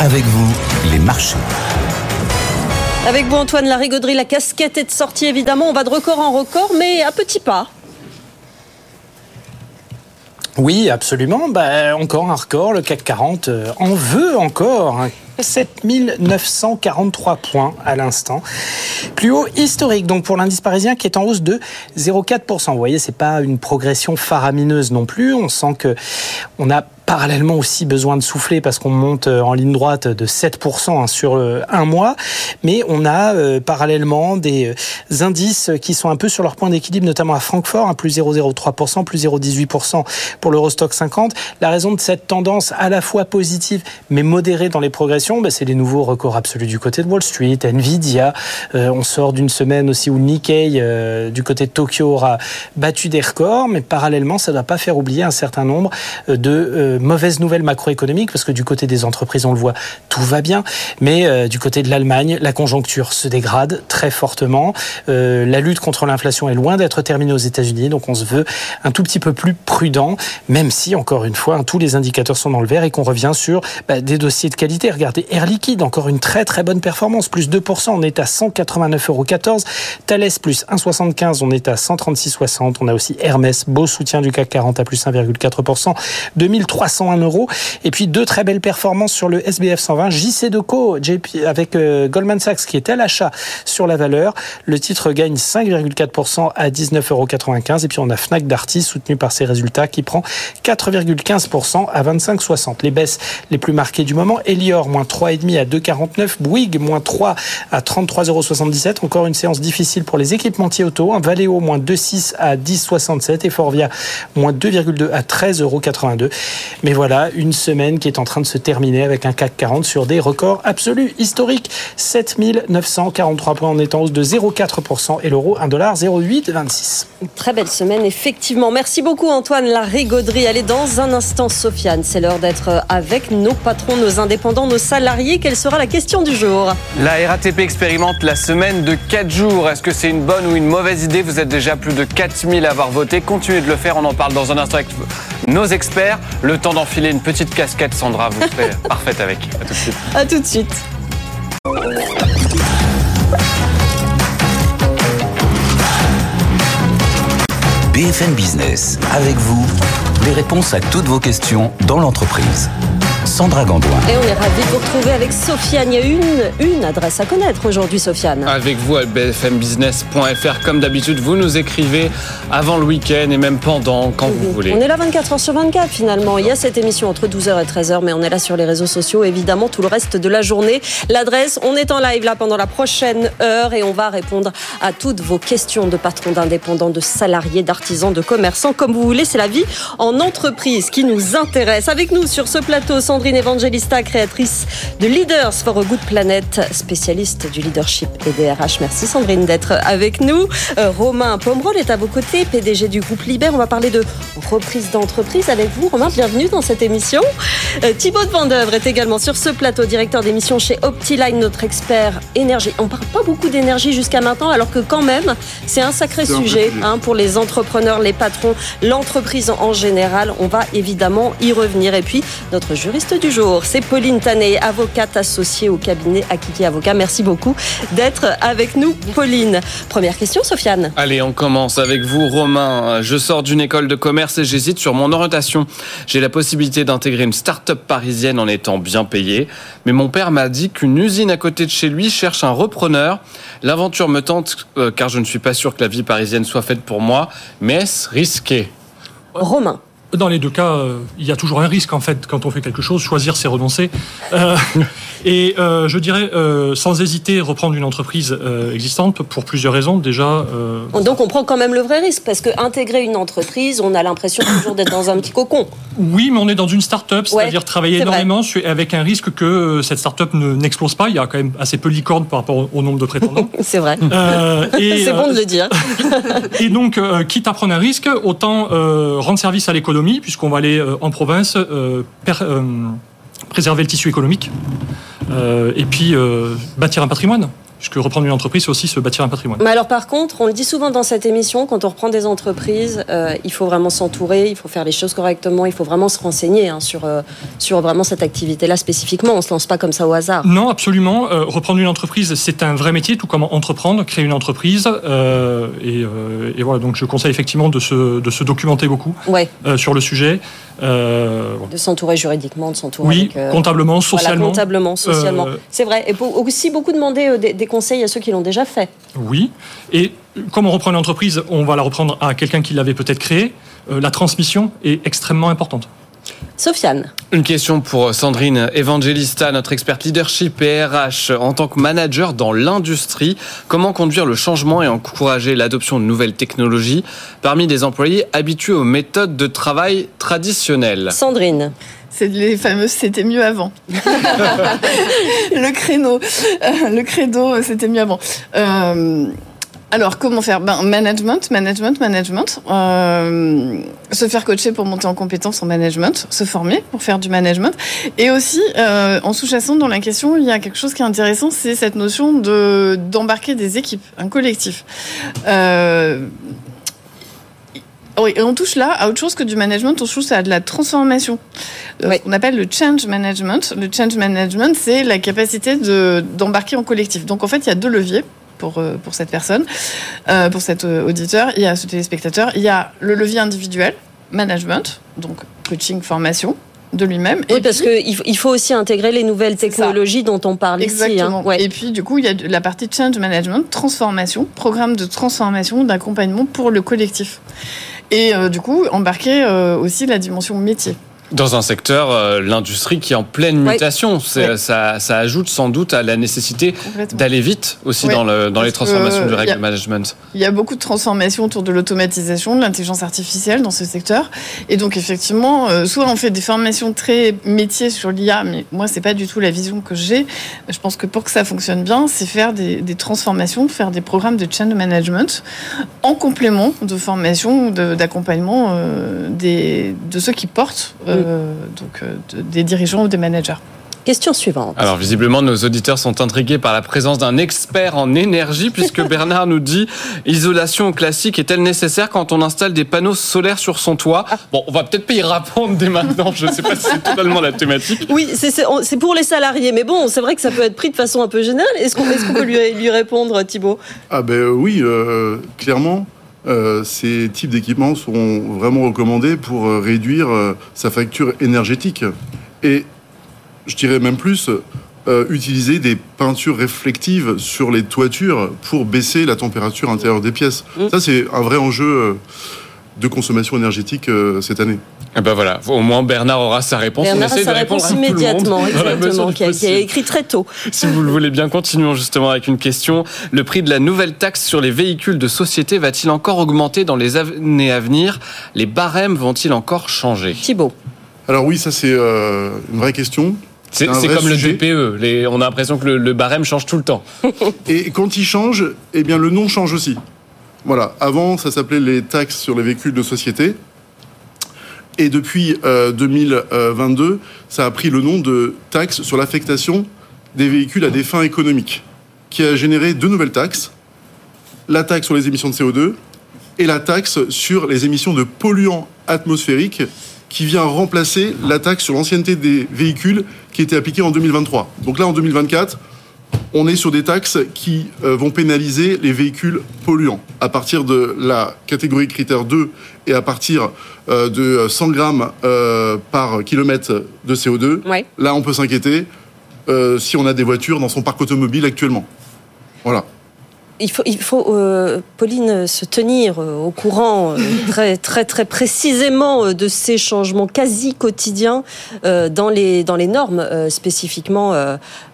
Avec vous, les marchés. Avec vous Antoine Larigauderie, la casquette est de sortie évidemment. On va de record en record, mais à petits pas. Oui, absolument. Bah, encore un record, le CAC 40 euh, en veut encore. 7943 points à l'instant. Plus haut historique, donc pour l'indice parisien qui est en hausse de 0,4%. Vous voyez, c'est pas une progression faramineuse non plus. On sent que on a parallèlement aussi besoin de souffler parce qu'on monte euh, en ligne droite de 7% hein, sur euh, un mois, mais on a euh, parallèlement des indices qui sont un peu sur leur point d'équilibre, notamment à Francfort, hein, plus 0,03%, plus 0,18% pour l'Eurostock 50. La raison de cette tendance à la fois positive mais modérée dans les progressions, bah, c'est les nouveaux records absolus du côté de Wall Street, Nvidia. on sort d'une semaine aussi où Nikkei du côté de Tokyo aura battu des records, mais parallèlement, ça ne doit pas faire oublier un certain nombre de mauvaise nouvelle macroéconomique, parce que du côté des entreprises, on le voit, tout va bien, mais euh, du côté de l'Allemagne, la conjoncture se dégrade très fortement. Euh, la lutte contre l'inflation est loin d'être terminée aux États-Unis, donc on se veut un tout petit peu plus prudent, même si, encore une fois, tous les indicateurs sont dans le vert et qu'on revient sur bah, des dossiers de qualité. Regardez, Air Liquide, encore une très très bonne performance, plus 2%, on est à 189,14 euros. Thales, plus 1,75, on est à 136,60. On a aussi Hermès, beau soutien du CAC 40 à plus 1,4%, 2300 101 euros. Et puis deux très belles performances sur le SBF 120, JC Deco, JP avec euh, Goldman Sachs qui est à l'achat sur la valeur. Le titre gagne 5,4% à 19,95 euros. Et puis on a Fnac Darty soutenu par ses résultats qui prend 4,15% à 25,60. Les baisses les plus marquées du moment, Elior moins 3,5 à 2,49, Bouygues moins 3 à 33,77 euros. Encore une séance difficile pour les équipementiers auto. Un Valeo moins 2,6 à 10,67 et Forvia moins 2,2 à 13,82 euros. Mais voilà, une semaine qui est en train de se terminer avec un CAC 40 sur des records absolus historiques. 7943 points en étant hausse de 0,4% et l'euro 1,0826. Très belle semaine, effectivement. Merci beaucoup Antoine La Rigauderie. Allez, dans un instant, Sofiane, c'est l'heure d'être avec nos patrons, nos indépendants, nos salariés. Quelle sera la question du jour? La RATP expérimente la semaine de 4 jours. Est-ce que c'est une bonne ou une mauvaise idée? Vous êtes déjà plus de 4000 à avoir voté. Continuez de le faire, on en parle dans un instant avec nos experts. Le temps d'enfiler une petite casquette, Sandra, vous serez parfaite avec. À tout de suite. À tout de suite. BFM Business, avec vous, les réponses à toutes vos questions dans l'entreprise. Sandra Gandoin. Et on est ravis de vous retrouver avec Sofiane. Il y a une, une adresse à connaître aujourd'hui, Sofiane. Avec vous à bfmbusiness.fr. Comme d'habitude, vous nous écrivez avant le week-end et même pendant, quand vous voulez. On est là 24 h sur 24 finalement. Il y a cette émission entre 12h et 13h, mais on est là sur les réseaux sociaux, évidemment, tout le reste de la journée. L'adresse, on est en live là pendant la prochaine heure et on va répondre à toutes vos questions de patrons, d'indépendants, de salariés, d'artisans, de commerçants, comme vous voulez. C'est la vie en entreprise qui nous intéresse. Avec nous sur ce plateau, Sandrine Evangelista, créatrice de Leaders for a Good Planet, spécialiste du leadership et des RH. Merci Sandrine d'être avec nous. Euh, Romain Pomerol est à vos côtés, PDG du groupe Liber. On va parler de reprise d'entreprise avec vous. Romain, bienvenue dans cette émission. Euh, Thibaut de Vendeuvre est également sur ce plateau, directeur d'émission chez Optiline, notre expert énergie. On parle pas beaucoup d'énergie jusqu'à maintenant, alors que quand même, c'est un sacré sujet hein, pour les entrepreneurs, les patrons, l'entreprise en général. On va évidemment y revenir. Et puis, notre jury du jour, c'est Pauline Tanet, avocate associée au cabinet Akiki Avocat. Merci beaucoup d'être avec nous, Pauline. Première question, Sofiane. Allez, on commence avec vous, Romain. Je sors d'une école de commerce et j'hésite sur mon orientation. J'ai la possibilité d'intégrer une start-up parisienne en étant bien payé. Mais mon père m'a dit qu'une usine à côté de chez lui cherche un repreneur. L'aventure me tente euh, car je ne suis pas sûr que la vie parisienne soit faite pour moi. Mais est-ce risqué? Romain. Dans les deux cas, euh, il y a toujours un risque en fait quand on fait quelque chose. Choisir, c'est renoncer. Euh, et euh, je dirais, sans hésiter, reprendre une entreprise existante pour plusieurs raisons. Déjà. Donc on prend quand même le vrai risque parce que intégrer une entreprise, on a l'impression toujours d'être dans un petit cocon. Oui, mais on est dans une start-up, c'est-à-dire travailler énormément avec un risque que cette start-up n'explose pas. Il y a quand même assez peu de licornes par rapport au nombre de prétendants. c'est vrai. c'est bon de le dire. et donc, quitte à prendre un risque, autant rendre service à l'économie puisqu'on va aller euh, en province euh, euh, préserver le tissu économique et puis bâtir un patrimoine. Puisque reprendre une entreprise, c'est aussi se bâtir un patrimoine. Mais alors par contre, on le dit souvent dans cette émission, quand on reprend des entreprises, euh, il faut vraiment s'entourer, il faut faire les choses correctement, il faut vraiment se renseigner hein, sur, euh, sur vraiment cette activité-là spécifiquement. On ne se lance pas comme ça au hasard. Non, absolument. Euh, reprendre une entreprise, c'est un vrai métier, tout comme entreprendre, créer une entreprise. Et, et, voilà, donc je conseille effectivement de se, de se documenter beaucoup ouais. sur le sujet. Euh, de s'entourer juridiquement, de s'entourer oui, avec, comptablement, socialement. Voilà, comptablement, socialement. C'est vrai. Et aussi beaucoup demander des, des conseils à ceux qui l'ont déjà fait. Oui. Et comme on reprend une entreprise, on va la reprendre à quelqu'un qui l'avait peut-être créée. Euh, la transmission est extrêmement importante. Sofiane. Une question pour Sandrine Evangelista, notre experte leadership et RH. En tant que manager dans l'industrie, comment conduire le changement et encourager l'adoption de nouvelles technologies parmi des employés habitués aux méthodes de travail traditionnelles? Sandrine. C'est les fameuses c'était mieux avant. le créneau, euh, le credo, c'était mieux avant. Euh, alors, comment faire? Ben, Management, management, management. Euh, se faire coacher pour monter en compétence en management, se former pour faire du management. Et aussi, euh, en sous-jacent dans la question, il y a quelque chose qui est intéressant, c'est cette notion de d'embarquer des équipes, un collectif. Euh, oui, et on touche là à autre chose que du management, on touche à de la transformation. Oui. Ce qu'on appelle le change management. Le change management, c'est la capacité de, d'embarquer en collectif. Donc en fait, il y a deux leviers pour, pour cette personne, euh, pour cet auditeur, il y a ce téléspectateur. Il y a le levier individuel, management, donc coaching, formation de lui-même. Oui, et parce qu'il faut aussi intégrer les nouvelles technologies dont on parle Exactement. ici. Hein. Ouais. Et puis, du coup, il y a la partie change management, transformation, programme de transformation, d'accompagnement pour le collectif. Et euh, du coup, embarquer euh, aussi la dimension métier. Dans un secteur, euh, l'industrie qui est en pleine mutation, ça, ça, ajoute sans doute à la nécessité d'aller vite aussi dans, le, dans les transformations du règle a, management. Il y a beaucoup de transformations autour de l'automatisation, de l'intelligence artificielle dans ce secteur. Et donc effectivement, euh, soit on fait des formations très métiers sur l'IA, mais moi c'est pas du tout la vision que j'ai. Je pense que pour que ça fonctionne bien, c'est faire des, des, transformations, faire des programmes de change management en complément de formation, d'accompagnement euh, de ceux qui portent donc euh, de, des dirigeants ou des managers. Question suivante. Alors visiblement, nos auditeurs sont intrigués par la présence d'un expert en énergie, puisque Bernard nous dit isolation classique est-elle nécessaire quand on installe des panneaux solaires sur son toit? Bon, on va peut-être pas y répondre dès maintenant. Je ne sais pas si c'est totalement la thématique. Oui, c'est pour les salariés, mais bon, c'est vrai que ça peut être pris de façon un peu générale. Est-ce qu'on est qu peut lui, lui répondre, Thibault Ah ben oui, euh, clairement. Euh, ces types d'équipements sont vraiment recommandés pour euh, réduire euh, sa facture énergétique. Et je dirais même plus, euh, utiliser des peintures réflectives sur les toitures pour baisser la température intérieure des pièces. Mmh. Ça, c'est un vrai enjeu de consommation énergétique cette année. Et ben voilà, au moins Bernard aura sa réponse. Bernard On essaie a sa de réponse immédiatement, exactement, qui a, qui a, écrit très tôt. Si vous le voulez bien, continuons justement avec une question. Le prix de la nouvelle taxe sur les véhicules de société va-t-il encore augmenter dans les années à venir? Les barèmes vont-ils encore changer? Thibault. Alors oui, ça c'est euh, une vraie question. C'est comme sujet. le DPE. Les, on a l'impression que le, le, barème change tout le temps. Et quand il change, eh bien le nom change aussi. Voilà. Avant, ça s'appelait les taxes sur les véhicules de société. Et depuis euh, 2022, ça a pris le nom de taxe sur l'affectation des véhicules à des fins économiques, qui a généré deux nouvelles taxes la taxe sur les émissions de CO2 et la taxe sur les émissions de polluants atmosphériques qui vient remplacer la taxe sur l'ancienneté des véhicules qui était appliquée en 2023. Donc là, en 2024, on est sur des taxes qui euh, vont pénaliser les véhicules polluants. À partir de la catégorie critère 2 et à partir euh, de 100 grammes euh, par kilomètre de CO2, ouais. là, on peut s'inquiéter si on a des voitures dans son parc automobile actuellement. Voilà il faut, il faut euh, Pauline, se tenir euh, au courant euh, très, très, très précisément de ces changements quasi quotidiens euh, dans, les, dans les normes, spécifiquement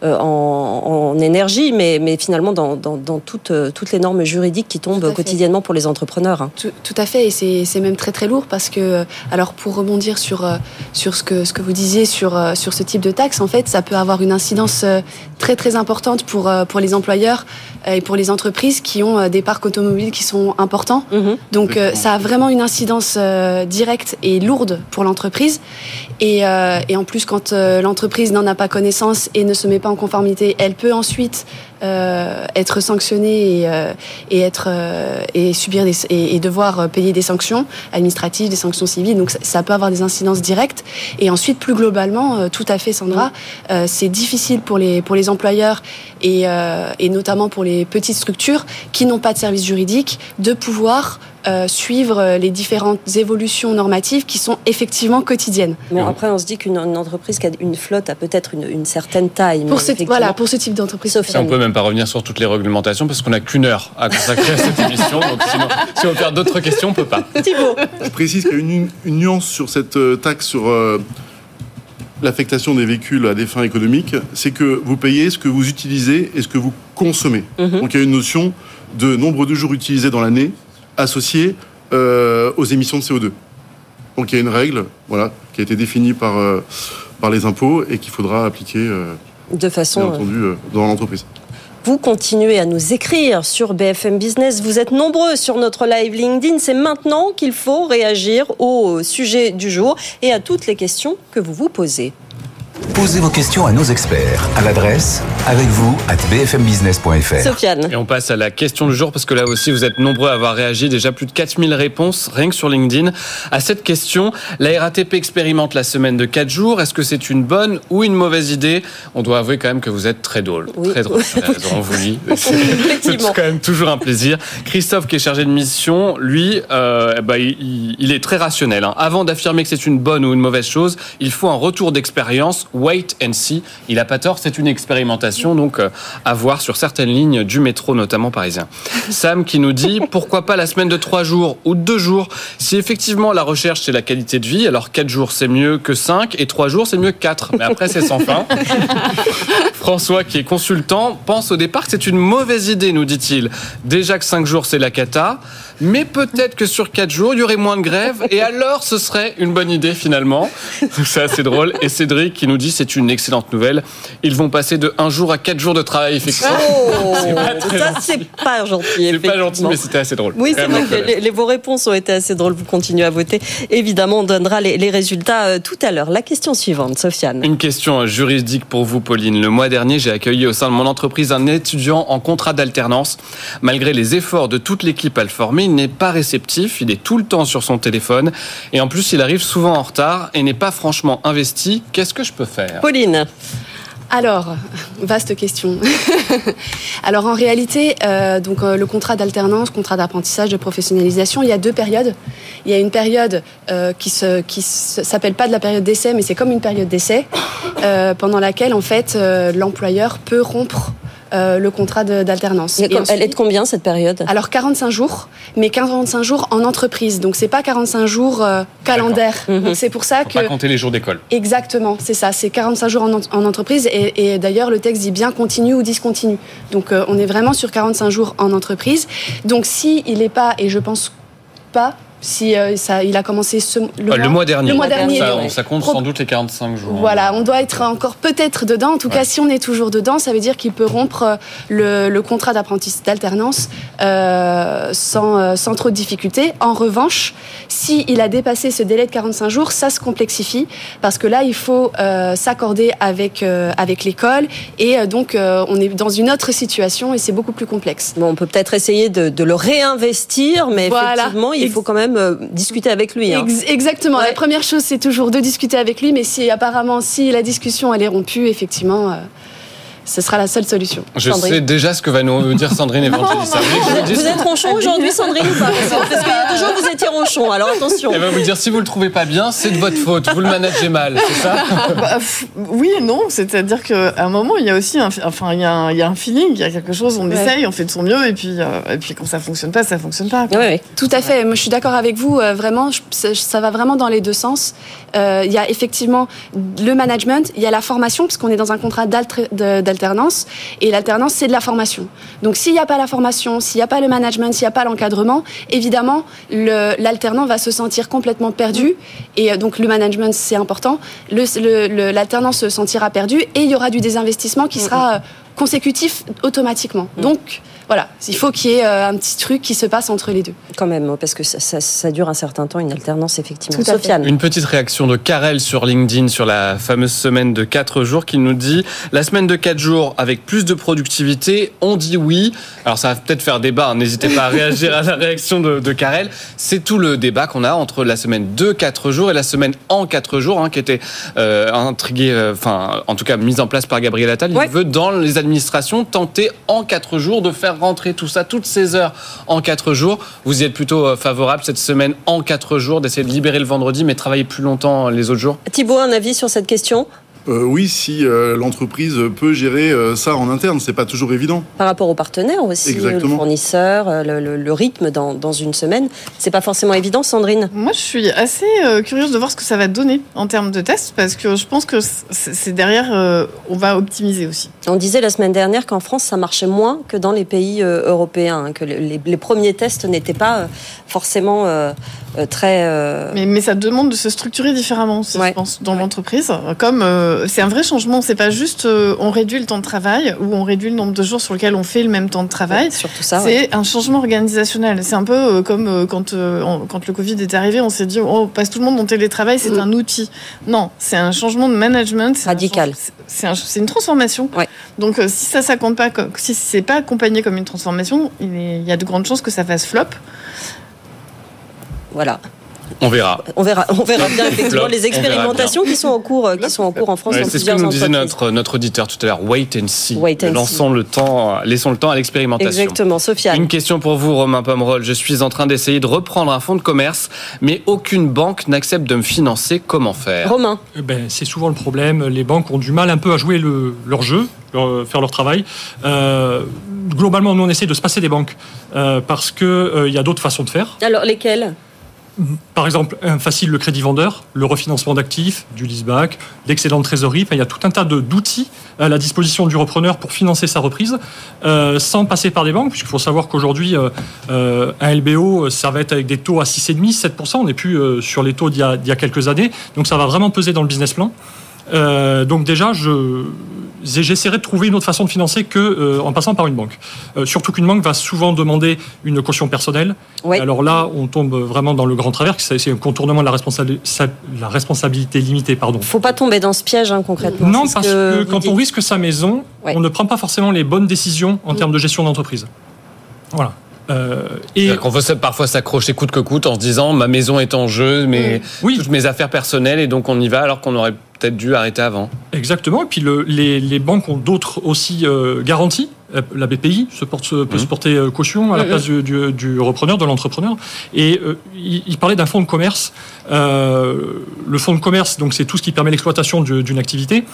en, en, énergie, mais, mais finalement dans, dans, dans toutes, toutes, les normes juridiques qui tombent quotidiennement pour les entrepreneurs. Hein. Tout, tout, à fait, et c'est même très très lourd parce que, alors pour rebondir sur, sur ce, que, ce que vous disiez sur, sur ce type de taxe, en fait, ça peut avoir une incidence très très importante pour, pour les employeurs et pour les entreprises entreprises qui ont euh, des parcs automobiles qui sont importants. -hmm. Donc euh, ça a vraiment une incidence euh, directe et lourde pour l'entreprise. Et, euh, et en plus, quand euh, l'entreprise n'en a pas connaissance et ne se met pas en conformité, elle peut ensuite euh, être sanctionnée et, euh, être euh, et subir et, devoir payer des sanctions administratives, des sanctions civiles. Donc ça, peut avoir des incidences directes. Et ensuite, plus globalement, tout à fait, Sandra, c'est difficile pour les pour les employeurs et notamment pour les petites structures qui n'ont pas de service juridique de pouvoir euh, suivre les différentes évolutions normatives qui sont effectivement quotidiennes. Bon, après, on se dit qu'une une entreprise qui a une flotte a peut-être une, une certaine taille. Pour, mais ce, voilà, pour ce type d'entreprise. Sophie. Et on peut même pas revenir sur toutes les réglementations parce qu'on n'a qu'une heure à consacrer à cette émission. Donc sinon, si on veut faire d'autres questions, on peut pas. Thibaut. Je précise qu'il y a une, une nuance sur cette euh, taxe sur euh, l'affectation des véhicules à des fins économiques, c'est que vous payez ce que vous utilisez et ce que vous consommez. Mhm. Donc il y a une notion de nombre de jours utilisés dans l'année associée euh, aux émissions de CO2. Donc il y a une règle voilà, qui a été définie par, euh, par les impôts et qu'il faudra appliquer, euh, De bien façon, euh, entendu, dans l'entreprise. vous continuez à nous écrire sur BFM Business. Vous êtes nombreux sur notre live LinkedIn. C'est maintenant qu'il faut réagir au sujet du jour et à toutes les questions que vous vous posez. Posez vos questions à nos experts à l'adresse avec vous at bfmbusiness.fr. Sofiane. Et on passe à la question du jour parce que là aussi vous êtes nombreux à avoir réagi, déjà plus de 4000 réponses rien que sur LinkedIn à cette question. La RATP expérimente la semaine de 4 jours, est-ce que c'est une bonne ou une mauvaise idée? On doit avouer quand même que vous êtes très drôle. Oui. Très drôle, on vous lit. C'est quand même toujours un plaisir. Christophe qui est chargé de mission, lui, euh, bah, il, il est très rationnel. hein. Avant d'affirmer que c'est une bonne ou une mauvaise chose, il faut un retour d'expérience, wait and see. Il a pas tort, c'est une expérimentation, donc euh, à voir sur certaines lignes du métro, notamment parisien. Sam qui nous dit pourquoi pas la semaine de trois jours ou de deux jours? Si effectivement la recherche c'est la qualité de vie, alors quatre jours c'est mieux que cinq et trois jours c'est mieux que quatre. Mais après c'est sans fin. François, qui est consultant, pense au départ que c'est une mauvaise idée, nous dit-il. Déjà que 5 jours, c'est la cata, mais peut-être que sur 4 jours, il y aurait moins de grève, et alors ce serait une bonne idée finalement. C'est assez drôle. Et Cédric qui nous dit c'est une excellente nouvelle. Ils vont passer de 1 jour à 4 jours de travail effectivement. Oh, C'est pas ça gentil. c'est pas gentil. C'est pas effectivement. gentil, mais c'était assez drôle. Oui, c'est vrai que les, les- vos réponses ont été assez drôles. Vous continuez à voter. Évidemment, on donnera les, les résultats euh, tout à l'heure. La question suivante, Sofiane. Une question juridique pour vous, Pauline. Le mois dernier, j'ai accueilli au sein de mon entreprise un étudiant en contrat d'alternance. Malgré les efforts de toute l'équipe à le former, il n'est pas réceptif, il est tout le temps sur son téléphone et en plus, il arrive souvent en retard et n'est pas franchement investi. Qu'est-ce que je peux faire? Pauline. Alors, vaste question. Alors en réalité, euh, donc euh, le contrat d'alternance, contrat d'apprentissage, de professionnalisation, il y a deux périodes. Il y a une période euh, qui se qui s'appelle pas de la période d'essai, mais c'est comme une période d'essai euh, pendant laquelle en fait euh, l'employeur peut rompre euh, le contrat d'alternance. Elle ensuite- est de combien cette période? Alors 45 jours, mais 45 jours en entreprise. Donc c'est pas 45 jours euh, calendaire. Mhm. C'est pour ça Faut que pas compter les jours d'école. Exactement, c'est ça, c'est 45 jours en, en- en entreprise et, et d'ailleurs le texte dit bien continu ou discontinu. Donc euh, on est vraiment sur 45 jours en entreprise. Donc si il n'est pas, et je pense pas, si euh, ça, il a commencé ce, le, Euh, Le mois dernier. le mois dernier, Ça, ouais. ça compte Pro- sans doute les 45 jours. Voilà, on doit être encore peut-être dedans. En tout cas, si on est toujours dedans, ça veut dire qu'il peut rompre euh, le, le contrat d'apprentissage d'alternance euh, sans, euh, sans trop de difficultés. En revanche, s'il a dépassé ce délai de 45 jours, ça se complexifie parce que là, il faut euh, s'accorder avec, euh, avec l'école et euh, donc euh, on est dans une autre situation et c'est beaucoup plus complexe. Bon, on peut peut-être essayer de, de le réinvestir, mais Voilà. effectivement, il faut quand même euh, discuter avec lui. hein. Ex- exactement. Ouais. La première chose, c'est toujours de discuter avec lui, mais si apparemment, si la discussion elle est rompue, effectivement, euh, ce sera la seule solution. Je Sandrine. sais déjà ce que va nous dire Sandrine Evangelista. Vous vous êtes ronchon aujourd'hui, Sandrine, ou pas Parce qu'il y a deux jours, vous étiez ronchon, alors attention. Elle va vous dire si vous le trouvez pas bien, c'est de votre faute. Vous le managez mal, c'est ça Bah, pff, oui et non, c'est-à-dire qu'à un moment, il y a aussi un, enfin, il y a un, il y a un feeling, il y a quelque chose, on Ouais. essaye, on fait de son mieux, et puis, euh, et puis quand ça fonctionne pas, ça fonctionne pas. Tout à fait. Moi, je suis d'accord avec vous. euh, vraiment, je- ça, ça va vraiment dans les deux sens. Euh, Il y a effectivement le management, il y a la formation, puisqu'on est dans un contrat d'alter- Et l'alternance, c'est de la formation. Donc, s'il n'y a pas la formation, s'il n'y a pas le management, s'il n'y a pas l'encadrement, évidemment, l'alternant va se sentir complètement perdu. Et euh, donc, le management, c'est important. L'alternant se sentira perdu et il y aura du désinvestissement qui sera euh, consécutif automatiquement. Donc, voilà, il faut qu'il y ait euh, un petit truc qui se passe entre les deux. Quand même, parce que ça, ça- ça dure un certain temps, une alternance, effectivement. Tout à fait. Sofiane. Une petite réaction de Karel sur LinkedIn sur la fameuse semaine de 4 jours qui nous dit la semaine de 4 jours avec plus de productivité, on dit oui. Alors ça va peut-être faire débat, hein, n'hésitez pas à réagir à la réaction de, de Karel. C'est tout le débat qu'on a entre la semaine de 4 jours et la semaine en 4 jours hein, qui était euh, intrigué, euh, enfin en tout cas mise en place par Gabriel Attal. Il Ouais. veut dans les administrations tenter en 4 jours de faire rentrer tout ça, toutes ces heures en 4 jours. Vous y êtes plutôt euh, favorable cette semaine en 4 jours, d'essayer de libérer le vendredi mais travailler plus longtemps les autres jours? Thibault, un avis sur cette question? Oui, si euh, l'entreprise peut gérer euh, ça en interne, c'est pas toujours évident. par rapport aux partenaires aussi, Exactement. le fournisseur, euh, le, le- le rythme dans, dans une semaine. C'est pas forcément évident, Sandrine. Moi, je suis assez euh, curieuse de voir ce que ça va donner en termes de tests, parce que je pense que c'est derrière, euh, on va optimiser aussi. On disait la semaine dernière qu'en France, ça marchait moins que dans les pays euh, européens, hein, que les, premiers tests n'étaient pas euh, forcément euh, euh, très. euh, Mais, mais ça demande de se structurer différemment, aussi, Ouais. je pense, dans l'entreprise. Comme euh, c'est un vrai changement, c'est pas juste euh, on réduit le temps de travail ou on réduit le nombre de jours sur lequel on fait le même temps de travail. surtout ça. ouais. C'est un changement organisationnel. C'est un peu euh, comme euh, quand, euh, on- quand le Covid est arrivé, on s'est dit oh, on passe tout le monde en télétravail, c'est Mm. un outil. Non, c'est un changement de management. Radical. C'est un- c'est une transformation. Ouais. Donc euh, si ça ça compte pas, comme- si c'est pas accompagné comme une transformation, il, est- il y a de grandes chances que ça fasse flop. Voilà. On verra. On verra, on verra bien effectivement les expérimentations qui sont en cours, euh, qui sont en cours en France Ouais, c'est ce que nous disait notre, notre auditeur tout à l'heure. Wait and see. Wait and Lançons le temps, laissons le temps à l'expérimentation. Exactement, Sofiane. Une question pour vous, Romain Pomerol. Je suis en train d'essayer de reprendre un fonds de commerce, mais aucune banque n'accepte de me financer. Comment faire? Romain, Eh ben, c'est souvent le problème. Les banques ont du mal un peu à jouer le- leur jeu, leur- faire leur travail. Euh, globalement, nous, on essaie de se passer des banques euh, parce qu'il y a d'autres façons de faire. alors lesquels Par exemple, facile, le crédit vendeur, le refinancement d'actifs, du leaseback, l'excédent de trésorerie. Il y a tout un tas d'outils à la disposition du repreneur pour financer sa reprise euh, sans passer par des banques, puisqu'il faut savoir qu'aujourd'hui, euh, euh, un LBO, ça va être avec des taux à 6,5, 7%. On n'est plus sur les taux d'il y, y a quelques années. Donc, ça va vraiment peser dans le business plan. Donc déjà, je, j'essaierai de trouver une autre façon de financer que euh, en passant par une banque. Euh, surtout qu'une banque va souvent demander une caution personnelle. Oui. Alors là, on tombe vraiment dans le grand travers, c'est un contournement de la, responsabi- sa- la responsabilité limitée. Pardon. Faut pas tomber dans ce piège hein, concrètement. Non, parce que, quand dites. on risque sa maison, Ouais. on ne prend pas forcément les bonnes décisions en termes de gestion d'entreprise. Voilà. Euh, et On veut parfois s'accrocher coûte que coûte en se disant ma maison est en jeu, mais oui, toutes mes affaires personnelles et donc on y va alors qu'on aurait peut-être dû arrêter avant. Exactement. Et puis le- les, les banques ont d'autres aussi euh, garanties. La BPI se porte, se- peut Mhm. se porter euh, caution à la place du, du- du repreneur, de l'entrepreneur. Et euh, il, il parlait d'un fonds de commerce. Euh, le fonds de commerce, donc c'est tout ce qui permet l'exploitation du- d'une activité.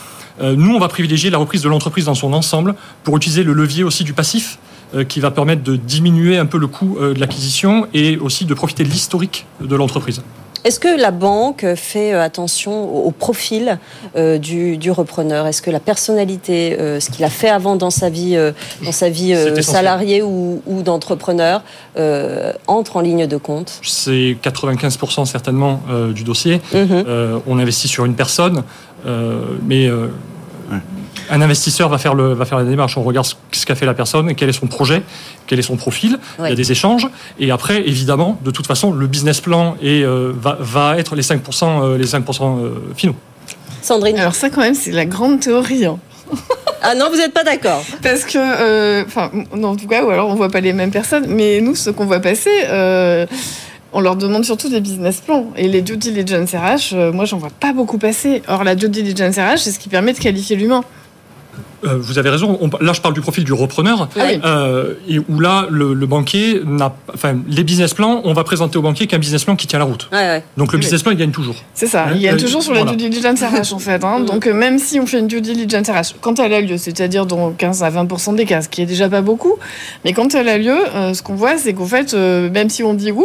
Euh, nous, on va privilégier la reprise de l'entreprise dans son ensemble pour utiliser le levier aussi du passif euh, qui va permettre de diminuer un peu le coût euh, de l'acquisition et aussi de profiter de l'historique de l'entreprise. Est-ce que la banque fait euh, attention au profil euh, du, du repreneur? Est-ce que la personnalité, euh, ce qu'il a fait avant dans sa vie, euh, dans sa vie euh, salariée ou, ou d'entrepreneur, euh, entre en ligne de compte? C'est 95% certainement euh, du dossier. Mhm. Euh, on investit sur une personne, euh, mais euh, un investisseur va faire, le, va faire la démarche. On regarde ce, qu'a fait la personne, quel est son projet, quel est son profil. Il y a des échanges. Et après, évidemment, de toute façon, le business plan est, euh, va, va être les 5%, euh, les 5% euh, finaux. Sandrine Alors ça quand même c'est la grande théorie. hein. Ah non, vous n'êtes pas d'accord Parce que, enfin, en tout cas, ou alors on voit pas les mêmes personnes, mais nous, ce qu'on voit passer, euh, on leur demande surtout des business plans. Et les due diligence RH, euh, moi, j'en vois pas beaucoup passer. Or, la due diligence RH, c'est ce qui permet de qualifier l'humain. Euh, vous avez raison. On- là, je parle du profil du repreneur. Ah oui. Euh, et où là, le, le banquier n'a, enfin, les business plans, on va présenter au banquier qu'un business plan qui tient la route. Ouais, ouais. Donc le Oui. business plan, il gagne toujours. C'est ça. Ouais, Il gagne euh, toujours sur la voilà. due diligence RH, en fait. hein. Donc, même si on fait une due diligence RH, quand elle a lieu, c'est-à-dire dans 15 à 20% des cas, ce qui est déjà pas beaucoup, mais quand elle a lieu, euh, ce qu'on voit, c'est qu'en fait, euh, même si on dit ouh,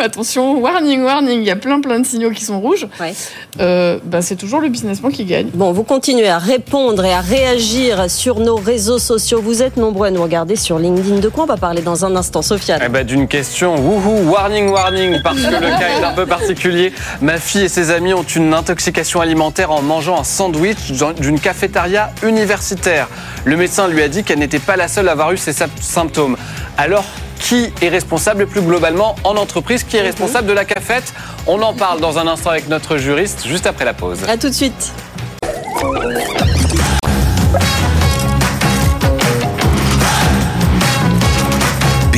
attention, warning, warning, il y a plein plein de signaux qui sont rouges, Ouais. euh, bah, c'est toujours le business plan qui gagne. Bon, vous continuez à répondre et à réagir réagir sur nos réseaux sociaux. Vous êtes nombreux à nous regarder sur LinkedIn. De quoi on va parler dans un instant, Sofiane eh ben, D'une question, wouhou, warning, warning, parce que le cas est un peu particulier. Ma fille et ses amis ont une intoxication alimentaire en mangeant un sandwich d'une cafétéria universitaire. Le médecin lui a dit qu'elle n'était pas la seule à avoir eu ces symptômes. Alors, qui est responsable plus globalement en entreprise Qui est responsable de la cafette? On en parle dans un instant avec notre juriste, juste après la pause. A tout de suite.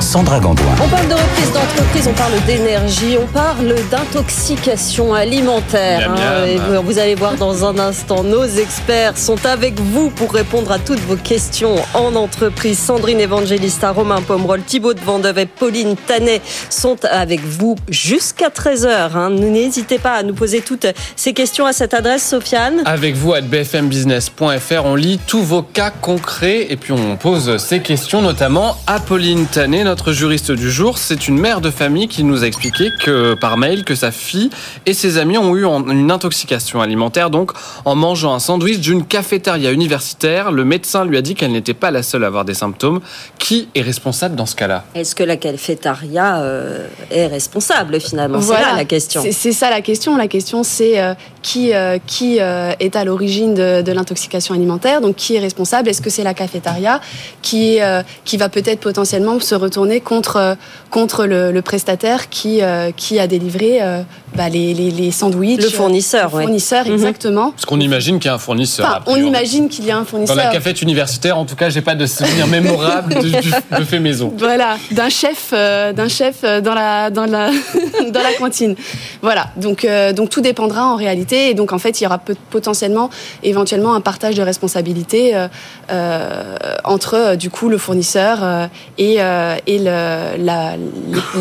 Sandra Gandoin. On parle de reprise d'entreprise, on parle d'énergie, on parle d'intoxication alimentaire. Hein. vous allez voir dans un instant, nos experts sont avec vous pour répondre à toutes vos questions en entreprise. Sandrine Evangelista, Romain Pomerol, Thibaut de Vendeuve et Pauline Tanet sont avec vous jusqu'à 13h. Hein. N'hésitez pas à nous poser toutes ces questions à cette adresse, Sofiane. Avec vous à bfmbusiness.fr, on lit tous vos cas concrets et puis on pose ces questions notamment à Pauline Tanet, notre juriste du jour, c'est une mère de famille qui nous a expliqué que par mail que sa fille et ses amis ont eu une intoxication alimentaire, donc en mangeant un sandwich d'une cafétéria universitaire. Le médecin lui a dit qu'elle n'était pas la seule à avoir des symptômes. Qui est responsable dans ce cas-là? Est-ce que la cafétéria euh, est responsable finalement? C'est là la question. C'est ça la question. La question c'est euh, qui, euh, qui est à l'origine de, de l'intoxication alimentaire? Donc qui est responsable? Est-ce que c'est la cafétéria qui, qui va peut-être potentiellement se retourner contre, contre le, prestataire qui, euh, qui a délivré euh, bah, les, les, sandwichs. Le fournisseur, Le fournisseur, mhm. exactement. Parce qu'on imagine qu'il y a un fournisseur. on imagine qu'il y a un fournisseur. Dans la cafette universitaire, en tout cas, j'ai pas de souvenir mémorable de, fait maison. Voilà, d'un chef, euh, d'un chef dans la, dans la, dans la cantine. Voilà, donc, donc tout dépendra en réalité. Et donc, en fait, il y aura potentiellement, éventuellement, un partage de responsabilités entre, du coup, le fournisseur et, et les,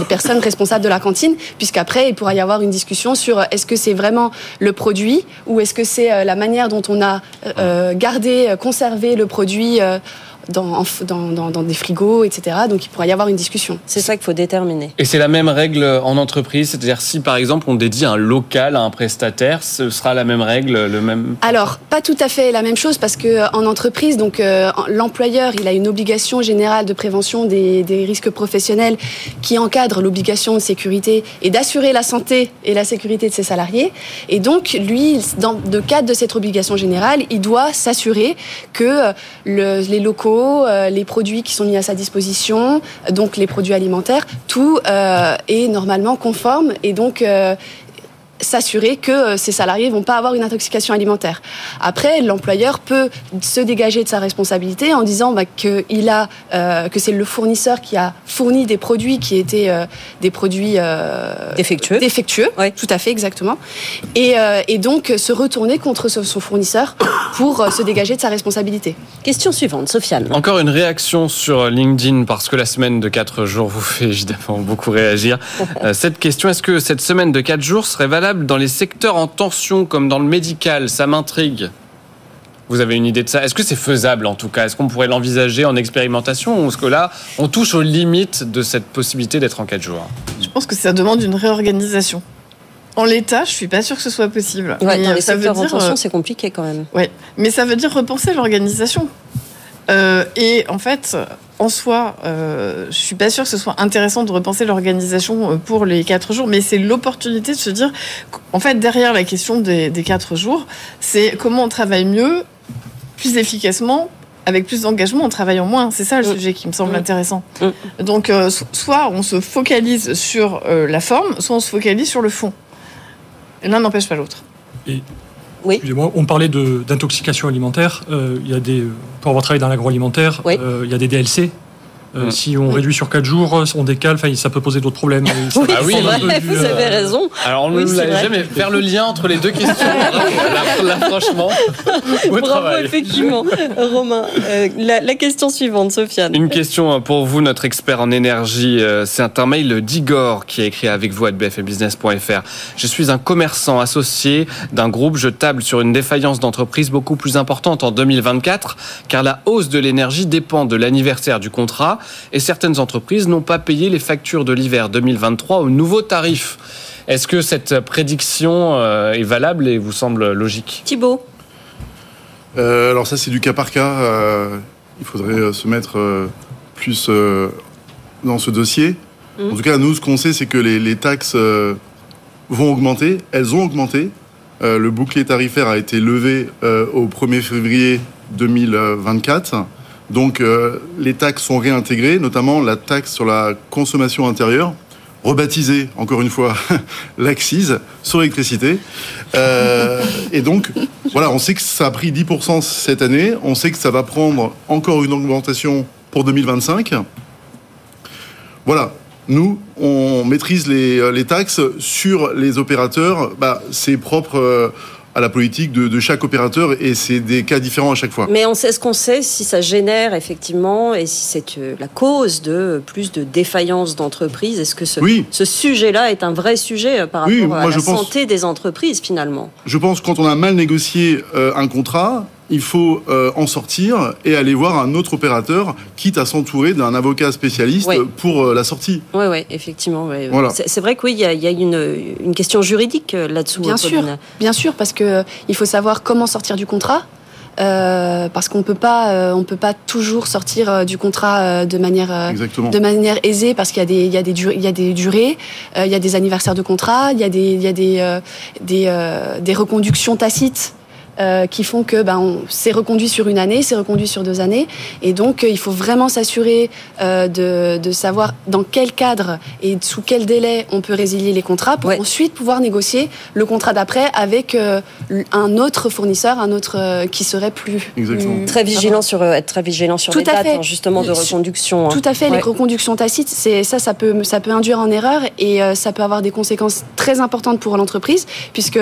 personnes responsables de la cantine, puisqu'après, il pourra y avoir une discussion sur est-ce que c'est vraiment le produit ou est-ce que c'est euh, la manière dont on a euh, gardé, conservé le produit euh, dans, dans, dans, des frigos, etc. Donc il pourrait y avoir une discussion. C'est ça qu'il faut déterminer. Et c'est la même règle en entreprise, c'est-à-dire si par exemple on dédie un local à un prestataire, ce sera la même règle, le même. Alors pas tout à fait la même chose parce que en entreprise, donc euh, l'employeur il a une obligation générale de prévention des, des risques professionnels qui encadre l'obligation de sécurité et d'assurer la santé et la sécurité de ses salariés. Et donc lui, dans le cadre de cette obligation générale, il doit s'assurer que le, les locaux euh, les produits qui sont mis à sa disposition, donc les produits alimentaires, tout euh, est normalement conforme. Et donc euh, s'assurer que euh, ces salariés vont pas avoir une intoxication alimentaire. Après, l'employeur peut se dégager de sa responsabilité en disant bah, que il a euh, que c'est le fournisseur qui a fourni des produits qui étaient euh, des produits euh, défectueux. Défectueux, oui. tout à fait exactement. Et, euh, et donc se retourner contre son fournisseur pour se dégager de sa responsabilité. Question suivante, Sofiane. Encore une réaction sur LinkedIn parce que la semaine de 4 jours vous fait évidemment beaucoup réagir. cette question est-ce que cette semaine de 4 jours serait valable dans les secteurs en tension comme dans le médical Ça m'intrigue. Vous avez une idée de ça? Est-ce que c'est faisable en tout cas? Est-ce qu'on pourrait l'envisager en expérimentation ou est-ce que là, on touche aux limites de cette possibilité d'être en 4 jours? Je pense que ça demande une réorganisation. En l'état, je suis pas sûre que ce soit possible. Ouais, dans les secteurs en tension, c'est compliqué quand même. Ouais, mais ça veut dire repenser l'organisation. Euh, et en fait, en soi, euh, je suis pas sûre que ce soit intéressant de repenser l'organisation euh, pour les quatre jours, mais c'est l'opportunité de se dire, en fait, derrière la question des, des quatre jours, c'est comment on travaille mieux, plus efficacement, avec plus d'engagement en travaillant moins. C'est ça le mm. sujet qui me semble mm. intéressant. Mm. Donc, euh, soit on se focalise sur euh, la forme, soit on se focalise sur le fond. L'un n'empêche pas l'autre. Et oui. on parlait d'intoxication alimentaire. Euh, il y a des, pour avoir travaillé dans l'agroalimentaire, euh, il y a des DLC euh, mm. Si on réduit sur 4 jours, on décale, ça peut poser d'autres problèmes. oui, ah oui, vrai, vous avez euh, raison. Alors on ne oui, l'avait jamais faire le lien entre les deux questions. là, franchement, Bravo, effectivement. Romain, euh, la, question suivante, Sofiane. Une question pour vous, notre expert en énergie. C'est un mail d'Igor qui a écrit avec vous à bfmbusiness.fr. Je suis un commerçant associé d'un groupe. Je table sur une défaillance d'entreprise beaucoup plus importante en 2024, car la hausse de l'énergie dépend de l'anniversaire du contrat et certaines entreprises n'ont pas payé les factures de l'hiver 2023 au nouveau tarif. Est-ce que cette prédiction euh, est valable et vous semble logique? Thibault Euh, alors ça, c'est du cas par cas. Euh, il faudrait se mettre euh, plus dans ce dossier. Mhm. En tout cas, nous, ce qu'on sait, c'est que les, les taxes vont augmenter. Elles ont augmenté. Euh, le bouclier tarifaire a été levé euh, au 1er février 2024. Donc, euh, les taxes sont réintégrées, notamment la taxe sur la consommation intérieure, rebaptisée, encore une fois, l'accise sur l'électricité. Euh, et donc, voilà, on sait que ça a pris 10% cette année. On sait que ça va prendre encore une augmentation pour 2025. Voilà. Nous, on maîtrise les, euh, les taxes sur les opérateurs. Bah, c'est propre à la politique de, de chaque opérateur et c'est des cas différents à chaque fois. Mais on sait ce qu'on sait si ça génère effectivement et si c'est euh, la cause de plus de défaillances d'entreprises. Est-ce que ce, Oui. ce sujet-là est un vrai sujet euh, par rapport Oui, à la je pense- santé des entreprises finalement? Je pense que quand on a mal négocié euh, un contrat, il faut euh, en sortir et aller voir un autre opérateur, quitte à s'entourer d'un avocat spécialiste pour euh, la sortie. Oui, oui, effectivement. ouais. Voilà. C'est vrai que oui, il y a, il y a une, une question juridique euh, là-dessous. Bien hein, sûr, bien sûr, parce que euh, il faut savoir comment sortir du contrat. euh, parce qu'on peut pas, euh, on peut pas toujours sortir euh, du contrat euh, de manière euh, de manière aisée parce qu'il y a des il y a des dur- il y a des durées, euh, il y a des anniversaires de contrat, il y a des il y a des euh, des, euh, des reconductions tacites. Euh, qui font que ben on- c'est reconduit sur une année, c'est reconduit sur deux années, et donc euh, il faut vraiment s'assurer euh, de, de savoir dans quel cadre et sous quel délai on peut résilier les contrats pour Ouais. ensuite pouvoir négocier le contrat d'après avec euh, un autre fournisseur, un autre euh, qui serait plus Exactement. plus- Très vigilant sur euh, être très vigilant sur Tout les à dates fait. hein, justement de reconduction. hein. Tout à fait, Ouais. les reconductions tacites, c'est ça, ça peut, ça peut induire en erreur et euh, ça peut avoir des conséquences très importantes pour l'entreprise puisque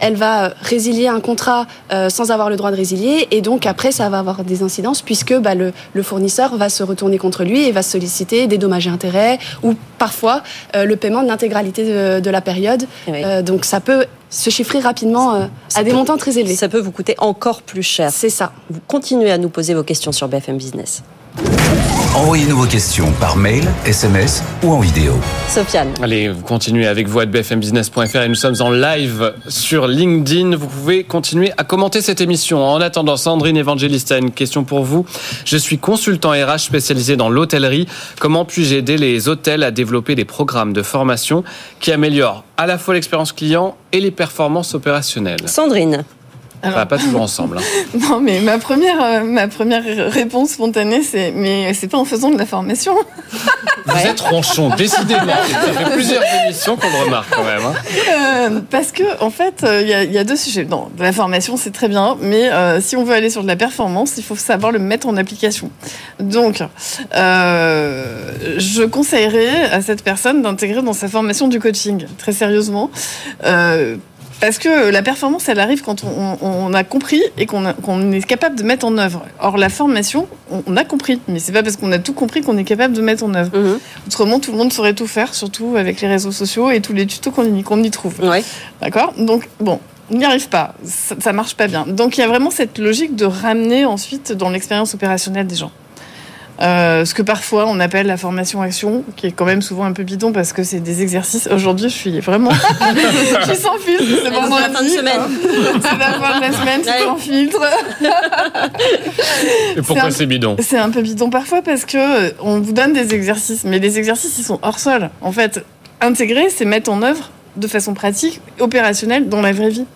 elle va résilier un contrat euh, sans avoir le droit de résilier et donc après ça va avoir des incidences puisque bah, le, le fournisseur va se retourner contre lui et va solliciter des dommages et intérêts ou parfois euh, le paiement de l'intégralité de, de la période. Oui. Euh, donc ça peut se chiffrer rapidement euh, à des peut- montants très élevés. Ça peut vous coûter encore plus cher. C'est ça. Vous continuez à nous poser vos questions sur BFM Business. Envoyez-nous vos questions par mail, SMS ou en vidéo. Sofiane. Allez, vous continuez avec vous à bfmbusiness.fr et nous sommes en live sur LinkedIn. Vous pouvez continuer à commenter cette émission. En attendant, Sandrine Evangelista, une question pour vous. Je suis consultant RH spécialisé dans l'hôtellerie. Comment puis-je aider les hôtels à développer des programmes de formation qui améliorent à la fois l'expérience client et les performances opérationnelles? Sandrine. Ça va pas toujours ensemble. hein. Non, mais ma première, euh, ma première réponse spontanée, c'est mais c'est pas en faisant de la formation. Vous êtes ronchon, décidément. Ça fait plusieurs émissions qu'on le remarque quand même. hein. Euh, parce que en fait, euh, il y, y a deux sujets. Non, de la formation, c'est très bien, mais si on veut aller sur de la performance, il faut savoir le mettre en application. Donc, je conseillerais à cette personne d'intégrer dans sa formation du coaching, très sérieusement. Parce que la performance, elle arrive quand on, on- on a compris et qu'on est capable de mettre en œuvre. Or, la formation, on, on a compris, mais c'est pas parce qu'on a tout compris qu'on est capable de mettre en œuvre. Mhm. Autrement, tout le monde saurait tout faire, surtout avec les réseaux sociaux et tous les tutos qu'on y, qu'on y trouve. Ouais. D'accord? Donc, bon, on n'y arrive pas. Ça, ça marche pas bien. Donc, il y a vraiment cette logique de ramener ensuite dans l'expérience opérationnelle des gens. Euh, ce que parfois on appelle la formation action, qui est quand même souvent un peu bidon parce que c'est des exercices. Aujourd'hui, je suis vraiment. je suis sans filtre. C'est c'est la fin de semaine. C'est la fin de la semaine, c'est sans filtre. Et pourquoi c'est bidon C'est un peu bidon parfois parce que euh, on vous donne des exercices, mais les exercices ils sont hors sol. En fait, intégrer, c'est mettre en œuvre de façon pratique, opérationnelle dans la vraie vie.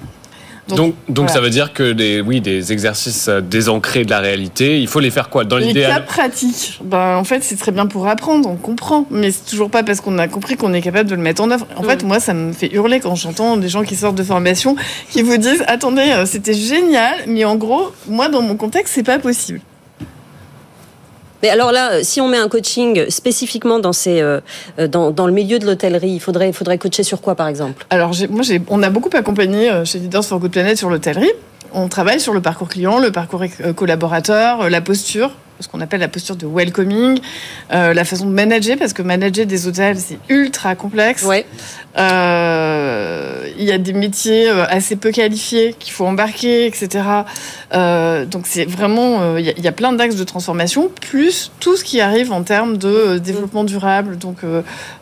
Donc, donc voilà. ça veut dire que des, oui, des exercices euh, désancrés de la réalité, il faut les faire quoi? Dans Les cas l'idéal pratiques, ben, en fait, c'est très bien pour apprendre, on comprend, mais c'est toujours pas parce qu'on a compris qu'on est capable de le mettre en œuvre. En fait, moi, ça me fait hurler quand j'entends des gens qui sortent de formation qui vous disent Attendez, euh, c'était génial, mais en gros, moi, dans mon contexte, c'est pas possible. Mais alors là, euh, si on met un coaching spécifiquement euh, euh, dans, le milieu de l'hôtellerie, il faudrait, faudrait coacher sur quoi, par exemple? Alors, moi, on a beaucoup accompagné chez Leaders for Good Planet sur l'hôtellerie. On travaille sur le parcours client, le parcours collaborateur, la posture. Ce qu'on appelle la posture de welcoming, euh, la façon de manager, parce que manager des hôtels, c'est ultra complexe. Ouais. Euh, il y a des métiers euh, assez peu qualifiés qu'il faut embarquer, etc. Euh, donc c'est vraiment, il y, a- il y a plein d'axes de transformation, plus tout ce qui arrive en termes de euh, développement durable, donc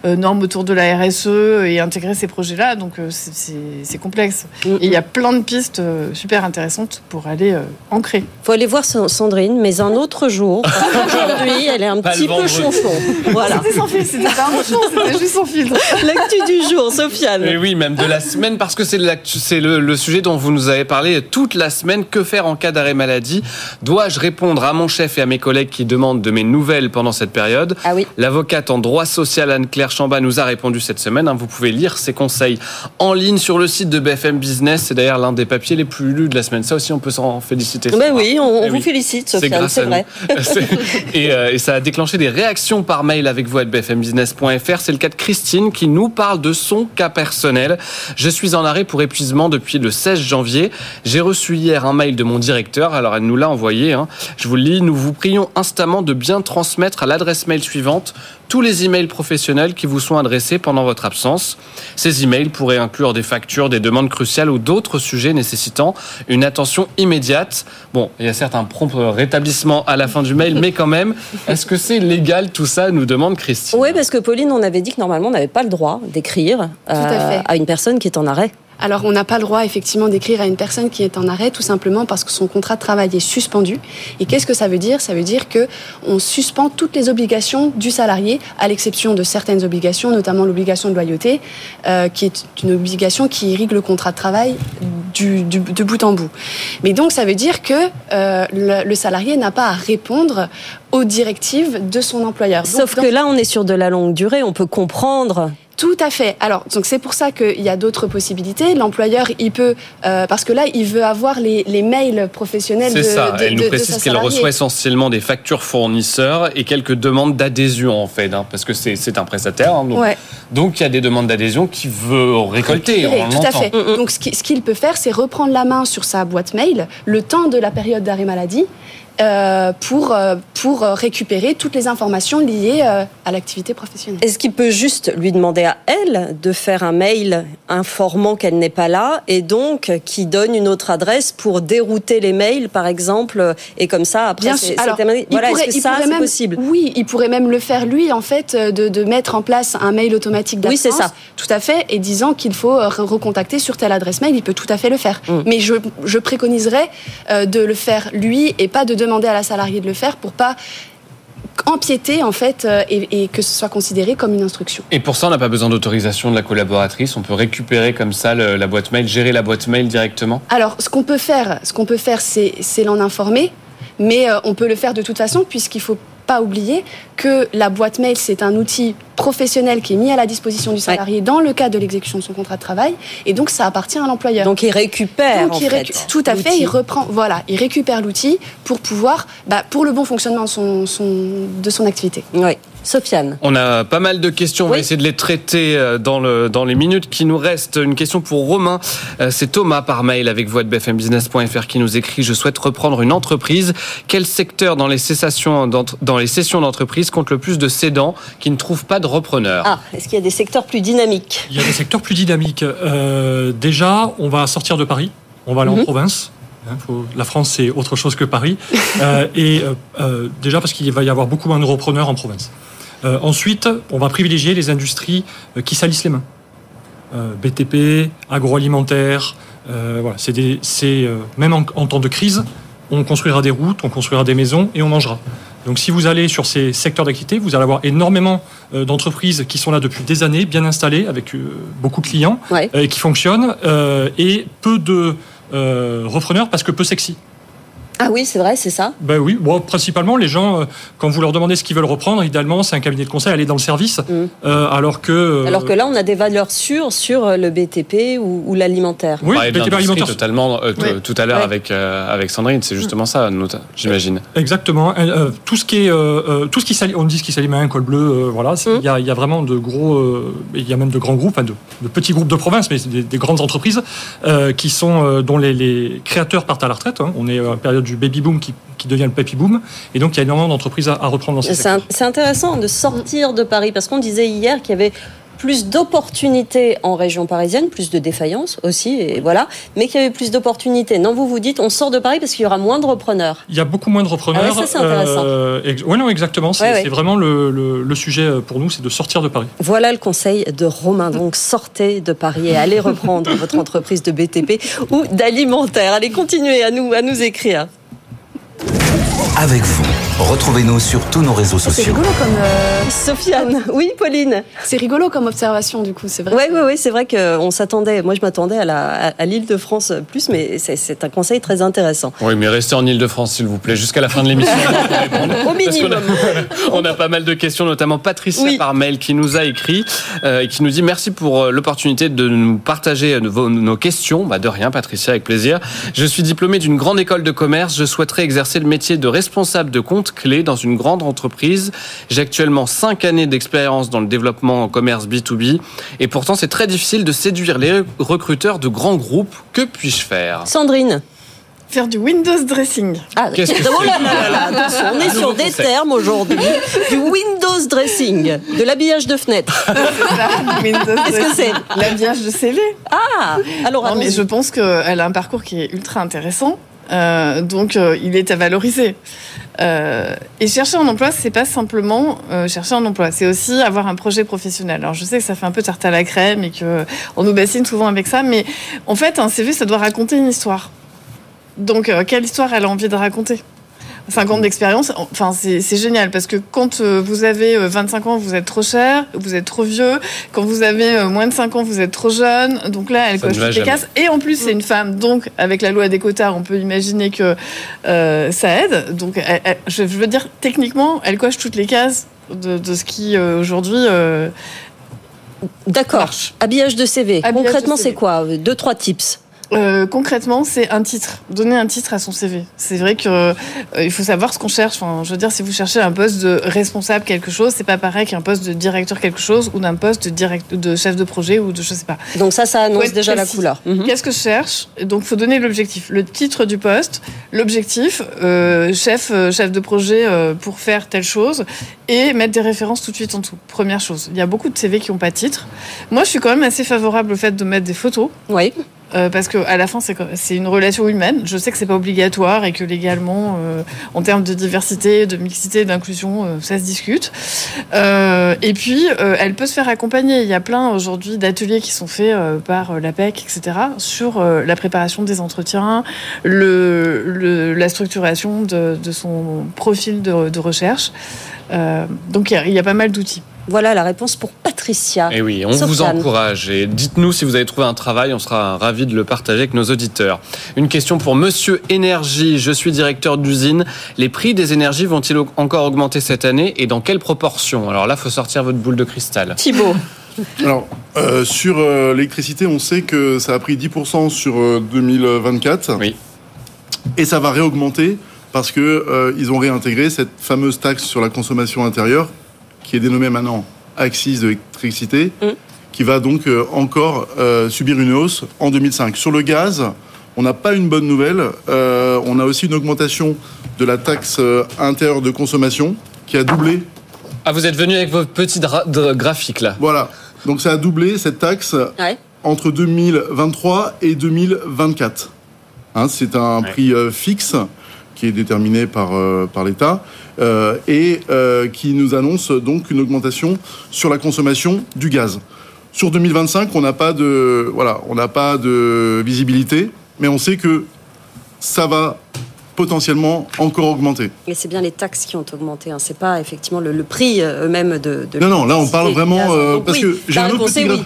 normes autour de la RSE et intégrer ces projets-là. Donc c'est- complexe. Mm, Et il y a plein de pistes super intéressantes pour aller ancrer. faut aller voir Sa- Sandrine, mais un autre jour. Aujourd'hui, elle est un Pas petit peu vendredi. chonchon. Voilà. C'était sans filtre, c'était pas un bouchon, c'était juste sans filtre. L'actu du jour, Sofiane. Et oui, même de la semaine, parce que c'est le, le sujet dont vous nous avez parlé toute la semaine. Que faire en cas d'arrêt maladie? Dois-je répondre à mon chef et à mes collègues qui demandent de mes nouvelles pendant cette période? Ah oui. L'avocate en droit social Anne-Claire Chamba nous a répondu cette semaine. hein. Vous pouvez lire ses conseils en ligne sur le site de BFM Business. C'est d'ailleurs l'un des papiers les plus lus de la semaine. Ça aussi, on peut s'en féliciter. Ben oui, on, on Eh vous oui. félicite, C'est Sofiane, c'est vrai. euh, et ça a déclenché des réactions par mail avec vous à bfmbusiness.fr. C'est le cas de Christine qui nous parle de son cas personnel. Je suis en arrêt pour épuisement depuis le 16 janvier. J'ai reçu hier un mail de mon directeur. Alors elle nous l'a envoyé. hein. Je vous lis. Nous vous prions instamment de bien transmettre à l'adresse mail suivante tous les emails professionnels qui vous sont adressés pendant votre absence. Ces emails pourraient inclure des factures, des demandes cruciales ou d'autres sujets nécessitant une attention immédiate. Bon, il y a certes un prompt rétablissement à la fin du mail, mais quand même, est-ce que c'est légal tout ça nous demande Christine? Oui, parce que Pauline, on avait dit que normalement, on n'avait pas le droit d'écrire euh, à une personne qui est en arrêt. Alors, on n'a pas le droit, effectivement, d'écrire à une personne qui est en arrêt, tout simplement parce que son contrat de travail est suspendu. Et qu'est-ce que ça veut dire? Ça veut dire que on suspend toutes les obligations du salarié, à l'exception de certaines obligations, notamment l'obligation de loyauté, euh, qui est une obligation qui irrigue le contrat de travail du, du- de bout en bout. Mais donc, ça veut dire que euh, le, le salarié n'a pas à répondre aux directives de son employeur. Donc, Sauf dans- que là, on est sur de la longue durée, on peut comprendre. Tout à fait. Alors, donc c'est pour ça qu'il y a d'autres possibilités. L'employeur, il peut, euh, parce que là, il veut avoir les, les mails professionnels de, C'est ça, de- elle de- nous précise qu'elle reçoit essentiellement des factures fournisseurs et quelques demandes d'adhésion en fait, hein, parce que c'est un prestataire. hein, donc, Ouais. donc il y a des demandes d'adhésion qui veut récolter. Oui, on tout à fait. Donc, ce qui- ce qu'il peut faire, c'est reprendre la main sur sa boîte mail le temps de la période d'arrêt maladie. euh, pour, euh, pour récupérer toutes les informations liées euh, à l'activité professionnelle. Est-ce qu'il peut juste lui demander à elle de faire un mail informant qu'elle n'est pas là et donc qui donne une autre adresse pour dérouter les mails, par exemple, et comme ça, après, Bien sûr. Alors, il Voilà, pourrait- est-ce que il ça, pourrait c'est même- possible? Oui, il pourrait même le faire lui, en fait, euh, de, de mettre en place un mail automatique Oui, d'absence. c'est ça. Tout à fait, et disant qu'il faut euh, re- recontacter sur telle adresse mail, il peut tout à fait le faire. Mm. Mais je, je préconiserais euh, de le faire lui et pas de demander à la salariée de le faire pour pas empiéter en fait euh, et, et que ce soit considéré comme une instruction. Et pour ça, on n'a pas besoin d'autorisation de la collaboratrice. On peut récupérer comme ça le- la boîte mail, gérer la boîte mail directement. Alors, ce qu'on peut faire, ce qu'on peut faire, c'est, c'est l'en informer, mais euh, on peut le faire de toute façon, puisqu'il faut pas oublier que la boîte mail, c'est un outil professionnel qui est mis à la disposition du salarié dans le cadre de l'exécution de son contrat de travail, et donc ça appartient à l'employeur. Donc il récupère, Donc, en fait. tout à fait, il reprend, voilà, il récupère l'outil pour pouvoir, bah, pour le bon fonctionnement de son, son- de son activité. Oui. Sofiane. On a pas mal de questions. On va essayer de les traiter euh, dans, le, dans les minutes qui nous restent. Une question pour Romain. Euh, C'est Thomas par mail avec vous à bfmbusiness.fr qui nous écrit Je souhaite reprendre une entreprise. Quel secteur dans les, cessations dans les sessions d'entreprise compte le plus de cédants qui ne trouvent pas de repreneurs? Ah, est-ce qu'il y a des secteurs plus dynamiques? Il y a des secteurs plus dynamiques. Euh, déjà, on va sortir de Paris, on va aller en Mhm. province. Hein, la France, c'est autre chose que Paris. Euh, et euh, déjà parce qu'il va y avoir beaucoup moins de repreneurs en province. Euh, ensuite, on va privilégier les industries euh, qui salissent les mains. Euh, BTP, agroalimentaire, euh, voilà, c'est même en, en temps de crise, on construira des routes, on construira des maisons et on mangera. Donc si vous allez sur ces secteurs d'activité, vous allez avoir énormément d'entreprises qui sont là depuis des années, bien installées, avec beaucoup de clients, Ouais. et qui fonctionnent, et peu de repreneurs parce que peu sexy. Ah oui, c'est vrai, c'est ça. Ben oui, bon, principalement les gens, euh, quand vous leur demandez ce qu'ils veulent reprendre, idéalement c'est un cabinet de conseil, aller dans le service, Mhm. euh, alors que... euh, Alors que là, on a des valeurs sûres sur le BTP ou, ou l'alimentaire. oui, de BTP alimentaire. totalement euh, Ouais. tout à l'heure avec, euh, avec Sandrine. C'est justement ça, nota- j'imagine. Exactement. Tout ce qui est, tout ce qui on dit ce qui salit main, col bleu, euh, voilà. c'est- Il Mm. y, a, il y a vraiment de gros, euh, il y a même de grands groupes, enfin, de, de petits groupes de province, mais des, des grandes entreprises euh, qui sont, euh, dont les, les créateurs partent à la retraite. hein. On est en période du baby boom qui, qui devient le papy boom. Et donc, il y a énormément d'entreprises à, à reprendre dans ces c'est intéressant de sortir de Paris parce qu'on disait hier qu'il y avait plus d'opportunités en région parisienne, plus de défaillances aussi, et voilà, mais qu'il y avait plus d'opportunités. Non, vous vous dites, on sort de Paris parce qu'il y aura moins de repreneurs. Il y a beaucoup moins de repreneurs. Ah ouais, ça, c'est intéressant. Euh, ex- ouais, non, exactement. C'est Ouais, ouais. c'est vraiment le, le- le sujet euh, pour nous, c'est de sortir de Paris. Voilà le conseil de Romain. Donc, sortez de Paris et allez reprendre votre entreprise de BTP ou d'alimentaire. Allez, continuez à nous, à nous écrire. Avec vous, retrouvez-nous sur tous nos réseaux C'est sociaux. rigolo comme euh, Sofiane, oui, Pauline. c'est rigolo comme observation du coup, c'est vrai. Oui, oui, oui, c'est vrai qu'on s'attendait. Moi, je m'attendais à la- à, à l'île de France plus, mais c'est- c'est un conseil très intéressant. Oui, mais restez en Ile-de-France, s'il vous plaît, jusqu'à la fin de l'émission. Au Parce qu'on minimum. a, on a pas mal de questions, notamment Patricia Oui. par mail qui nous a écrit euh, et qui nous dit merci pour euh, l'opportunité de nous partager vos- nos questions. Bah, de rien, Patricia, avec plaisir. Je suis diplômée d'une grande école de commerce. Je souhaiterais exercer le métier de responsable de compte clé dans une grande entreprise. J'ai actuellement cinq années d'expérience dans le développement en commerce B2B et pourtant c'est très difficile de séduire les recruteurs de grands groupes. Que puis-je faire? Sandrine. Faire du Windows dressing. Ah, Qu'est-ce que oh c'est là là là là, attention, on est sur des termes aujourd'hui. Du Windows dressing, de l'habillage de fenêtre. Qu'est-ce que c'est L'habillage de CV. Ah, alors Non, mais je pense qu'elle a un parcours qui est ultra intéressant. Euh, donc, euh, il est à valoriser. Euh, et chercher un emploi, c'est pas simplement chercher un emploi, c'est aussi avoir un projet professionnel. Alors, je sais que ça fait un peu tarte à la crème et que on nous bassine souvent avec ça, mais en fait, un CV, ça doit raconter une histoire. Donc, quelle histoire elle a envie de raconter? 5 ans d'expérience, enfin c'est génial parce que quand euh, vous avez euh, 25 ans, vous êtes trop cher, vous êtes trop vieux. Quand vous avez euh, moins de 5 ans, vous êtes trop jeune. Donc là, elle Ça coche toutes les cases. Et en plus, c'est une femme. Donc, avec la loi des quotas, on peut imaginer que euh, ça aide. Donc, elle- elle- je veux dire, techniquement, elle coche toutes les cases de, de ce qui euh, aujourd'hui. euh, D'accord. Habillage de CV. Habillage Concrètement, c'est quoi? Deux, trois tips. Euh, concrètement, c'est un titre. Donner un titre à son CV. C'est vrai que euh, il faut savoir ce qu'on cherche. Enfin, je veux dire, si vous cherchez un poste de responsable quelque chose, c'est pas pareil qu'un poste de directeur quelque chose ou d'un poste de, direct, de chef de projet ou de je sais pas. Donc ça, ça annonce déjà la couleur. Mhm. Qu'est-ce que je cherche? Donc, faut donner l'objectif, le titre du poste, l'objectif, euh, chef, euh, chef de projet euh, pour faire telle chose, et mettre des références tout de suite en dessous. Première chose. Il y a beaucoup de CV qui n'ont pas de titre. Moi, je suis quand même assez favorable au fait de mettre des photos. Oui. Euh, parce que à la fin, c'est une relation humaine. Je sais que c'est pas obligatoire et que légalement, euh, en termes de diversité, de mixité, d'inclusion, euh, ça se discute. Euh, et puis, elle peut se faire accompagner. Il y a plein aujourd'hui d'ateliers qui sont faits par l'APEC, etc., sur la préparation des entretiens, la structuration de, son profil de, recherche. Donc, il y a pas mal d'outils. Voilà la réponse pour Patricia. Et Eh oui, on vous encourage et dites-nous si vous avez trouvé un travail, on sera ravis de le partager avec nos auditeurs. Une question pour Monsieur Énergie, je suis directeur d'usine. Les prix des énergies vont-ils encore augmenter cette année et dans quelle proportion? Alors là, faut sortir votre boule de cristal. Thibaut. Alors, euh, sur euh, l'électricité, on sait que ça a pris 10% sur euh, 2024. Oui. Et ça va réaugmenter parce que euh, ils ont réintégré cette fameuse taxe sur la consommation intérieure, qui est dénommée maintenant Axis de l'électricité, Mm. qui va donc euh, encore euh, subir une hausse en 2005. Sur le gaz, on n'a pas une bonne nouvelle. Euh, on a aussi une augmentation de la taxe euh, intérieure de consommation qui a doublé Ah, vous êtes venu avec vos petits graphiques là. Voilà. Donc ça a doublé cette taxe Ouais. entre 2023 et 2024. Hein, c'est un Ouais. prix euh, fixe qui est déterminé par, euh, par l'État et euh, qui nous annonce donc une augmentation sur la consommation du gaz. Sur 2025, on n'a pas de voilà, on n'a pas de visibilité, mais on sait que ça va potentiellement encore augmenter. Mais c'est bien les taxes qui ont augmenté. Hein. C'est pas effectivement le, le prix euh, eux-mêmes de, de Non, non, là on parle vraiment euh, parce oui, que j'ai un autre petit est gra- oui.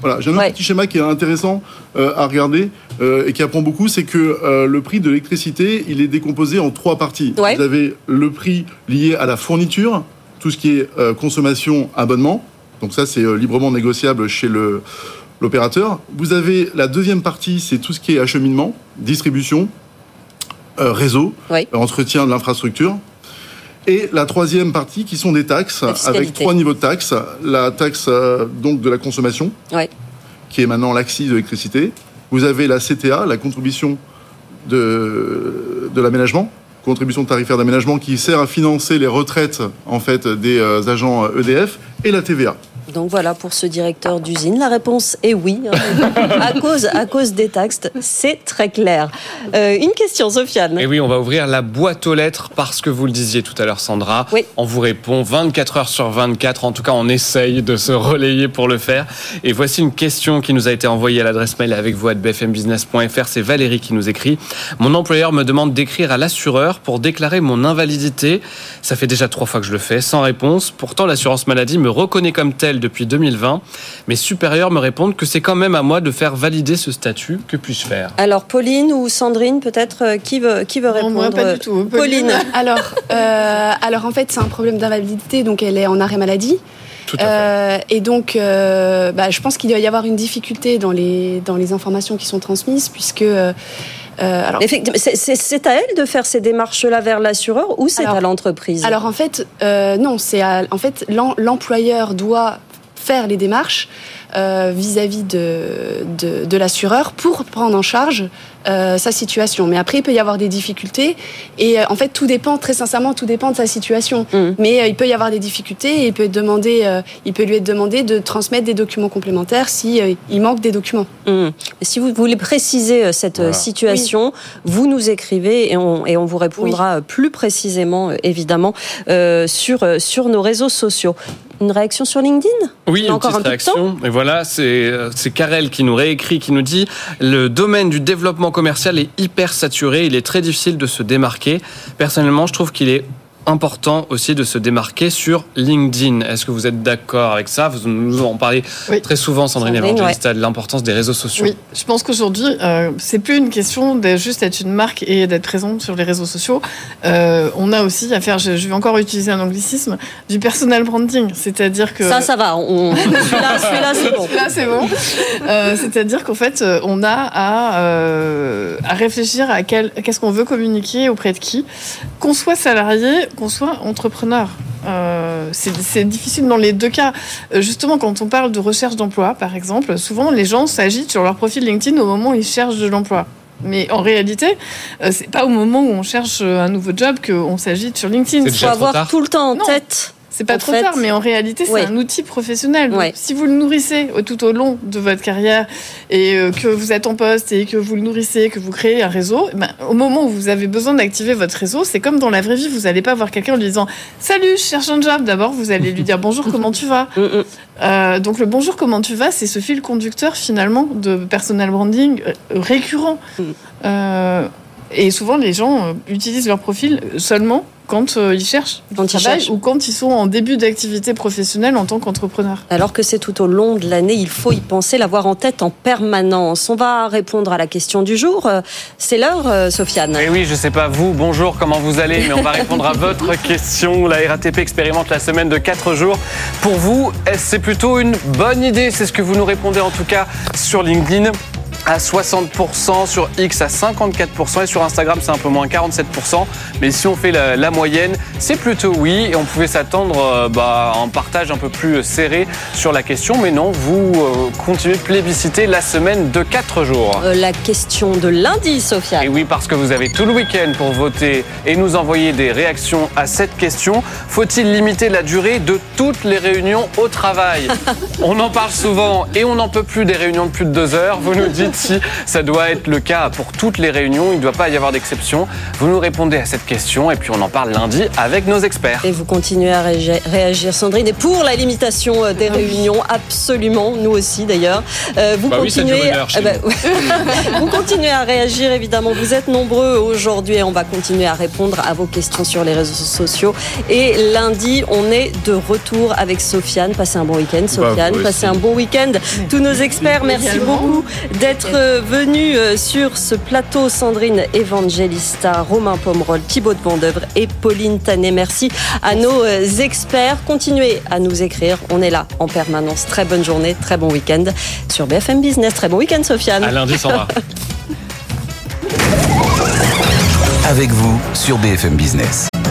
Voilà, j'ai un autre Ouais. petit schéma qui est intéressant euh, à regarder euh, et qui apprend beaucoup, c'est que euh, le prix de l'électricité, il est décomposé en trois parties. Ouais. Vous avez le prix lié à la fourniture, tout ce qui est euh, consommation, abonnement. Donc ça, c'est librement négociable chez le l'opérateur. Vous avez la deuxième partie, c'est tout ce qui est acheminement, distribution, réseau, entretien de l'infrastructure. Et la troisième partie, qui sont des taxes, avec trois niveaux de taxes. La taxe donc de la consommation, Ouais. qui est maintenant l'axis de l'électricité. Vous avez la CTA, la contribution de, de l'aménagement, contribution tarifaire d'aménagement qui sert à financer les retraites en fait des euh, agents EDF et la TVA. Donc voilà, pour ce directeur d'usine, la réponse est oui. hein. à, cause, à cause des taxes, c'est très clair. Euh, une question, Sofiane. Et oui, on va ouvrir la boîte aux lettres parce que vous le disiez tout à l'heure, Sandra. Oui. On vous répond 24 heures sur 24. En tout cas, on essaye de se relayer pour le faire. Et voici une question qui nous a été envoyée à l'adresse mail avec vous à bfmbusiness.fr. C'est Valérie qui nous écrit. Mon employeur me demande d'écrire à l'assureur pour déclarer mon invalidité. Ça fait déjà trois fois que je le fais, sans réponse. Pourtant, l'assurance maladie me reconnaît comme depuis 2020. Mes supérieurs me répondent que c'est quand même à moi de faire valider ce statut. Que puis-je faire? Alors, Pauline ou Sandrine, peut-être, euh, qui veut, qui veut Non, répondre moi, pas du tout. Pauline. Alors, euh, alors en fait, c'est un problème d'invalidité, donc elle est en arrêt maladie. Tout à fait. Euh, et donc, euh, bah, je pense qu'il doit y avoir une difficulté dans les, dans les informations qui sont transmises, puisque. euh, euh, alors, c'est- à elle de faire ces démarches-là vers l'assureur ou c'est à l'entreprise? alors en fait, euh, non, c'est à- en fait l'em- l'employeur doit faire les démarches euh, vis-à-vis de, de, de l'assureur pour prendre en charge euh, sa situation. Mais après, il peut y avoir des difficultés et euh, en fait, tout dépend, très sincèrement, tout dépend de sa situation. Mhm. Mais euh, il peut y avoir des difficultés et il peut, demander, euh, il peut lui être demandé de transmettre des documents complémentaires si euh, il manque des documents. Hum. Si vous voulez préciser cette Voilà. situation, vous nous écrivez et on, et on vous répondra plus précisément, évidemment, euh, sur, sur nos réseaux sociaux. Une réaction sur LinkedIn? Oui, une encore petite un peu de temps? Réaction. Et voilà, c'est euh, c'est Karel qui nous réécrit, qui nous dit le domaine du développement commercial est hyper saturé. Il est très difficile de se démarquer. Personnellement, je trouve qu'il est important aussi de se démarquer sur LinkedIn. Est-ce que vous êtes d'accord avec ça? Vous nous en parlez Oui. très souvent, Sandrine Evangelista, de l'importance des réseaux sociaux. Oui, je pense qu'aujourd'hui, euh, c'est plus une question de juste être une marque et d'être présent sur les réseaux sociaux. Euh, on a aussi à faire, je, je vais encore utiliser un anglicisme, du personal branding. C'est-à-dire que. Ça, ça va. On... Celui-là, celui-là, c'est bon. Là, c'est bon. Euh, C'est-à-dire qu'en fait, euh, on a à, euh, à réfléchir à quel- qu'est-ce qu'on veut communiquer auprès de qui, qu'on soit salarié, qu'on soit entrepreneur. Euh, c'est difficile dans les deux cas. Euh, Justement, quand on parle de recherche d'emploi, par exemple, souvent les gens s'agitent sur leur profil LinkedIn au moment où ils cherchent de l'emploi. Mais en réalité, euh, c'est pas au moment où on cherche un nouveau job qu'on s'agite sur LinkedIn. C'est Il faut déjà trop avoir tard. tout le temps en Non. tête. C'est pas En trop fait, tard, mais en réalité, c'est ouais. un outil professionnel. Donc, Ouais. Si vous le nourrissez tout au long de votre carrière et euh, que vous êtes en poste et que vous le nourrissez, que vous créez un réseau, eh ben, au moment où vous avez besoin d'activer votre réseau, c'est comme dans la vraie vie, vous n'allez pas voir quelqu'un en lui disant Salut, je cherche un job. D'abord, vous allez lui dire Bonjour, comment tu vas? Hum, hum. Euh, Donc, le bonjour, comment tu vas, c'est ce fil conducteur finalement de personal branding euh, récurrent. Mm. Euh, et souvent, les gens euh, utilisent leur profil seulement quand euh, ils cherchent du Quand ils travail cherchent. ou quand ils sont en début d'activité professionnelle en tant qu'entrepreneur. Alors que c'est tout au long de l'année, il faut y penser, l'avoir en tête en permanence. On va répondre à la question du jour. Euh, C'est l'heure, euh, Sofiane. Et oui, je sais pas vous, bonjour, comment vous allez, mais on va répondre à votre question. La RATP expérimente la semaine de 4 jours. Pour vous, est-ce c'est plutôt une bonne idée? C'est ce que vous nous répondez en tout cas sur LinkedIn à 60%, sur X à 54% et sur Instagram c'est un peu moins 47%. Mais si on fait la, la moyenne, c'est plutôt oui et on pouvait s'attendre euh, bah, à un partage un peu plus serré sur la question. Mais non, vous euh, continuez de plébisciter la semaine de 4 jours. Euh, la question de lundi, Sofiane. Et oui, parce que vous avez tout le week-end pour voter et nous envoyer des réactions à cette question. Faut-il limiter la durée de toutes les réunions au travail? On en parle souvent et on n'en peut plus des réunions de plus de deux heures. Vous nous dites si ça doit être le cas pour toutes les réunions. Il ne doit pas y avoir d'exception. Vous nous répondez à cette question et puis on en parle lundi avec nos experts. Et vous continuez à réagir, Sandrine. Et pour la limitation euh, des réunions, absolument, nous aussi d'ailleurs. Euh, vous Bah continuez, heure Eh ben, vous continuez à réagir évidemment. Vous êtes nombreux aujourd'hui et on va continuer à répondre à vos questions sur les réseaux sociaux. Et lundi, on est de retour avec Sofiane. Passez un bon week-end, Sofiane. vous Passez un bon week-end. Tous nos experts, merci beaucoup d'être venus euh, sur ce plateau. Sandrine Evangelista, Romain Pomerol, Thibaut de Vendœuvre et Pauline Tanet. Merci à nos euh, experts. Continuez à nous écrire. On est là en permanence. Très bonne journée, très bon week-end sur BFM Business. Très bon week-end, Sofiane. À lundi, Sandra. Avec vous sur BFM Business.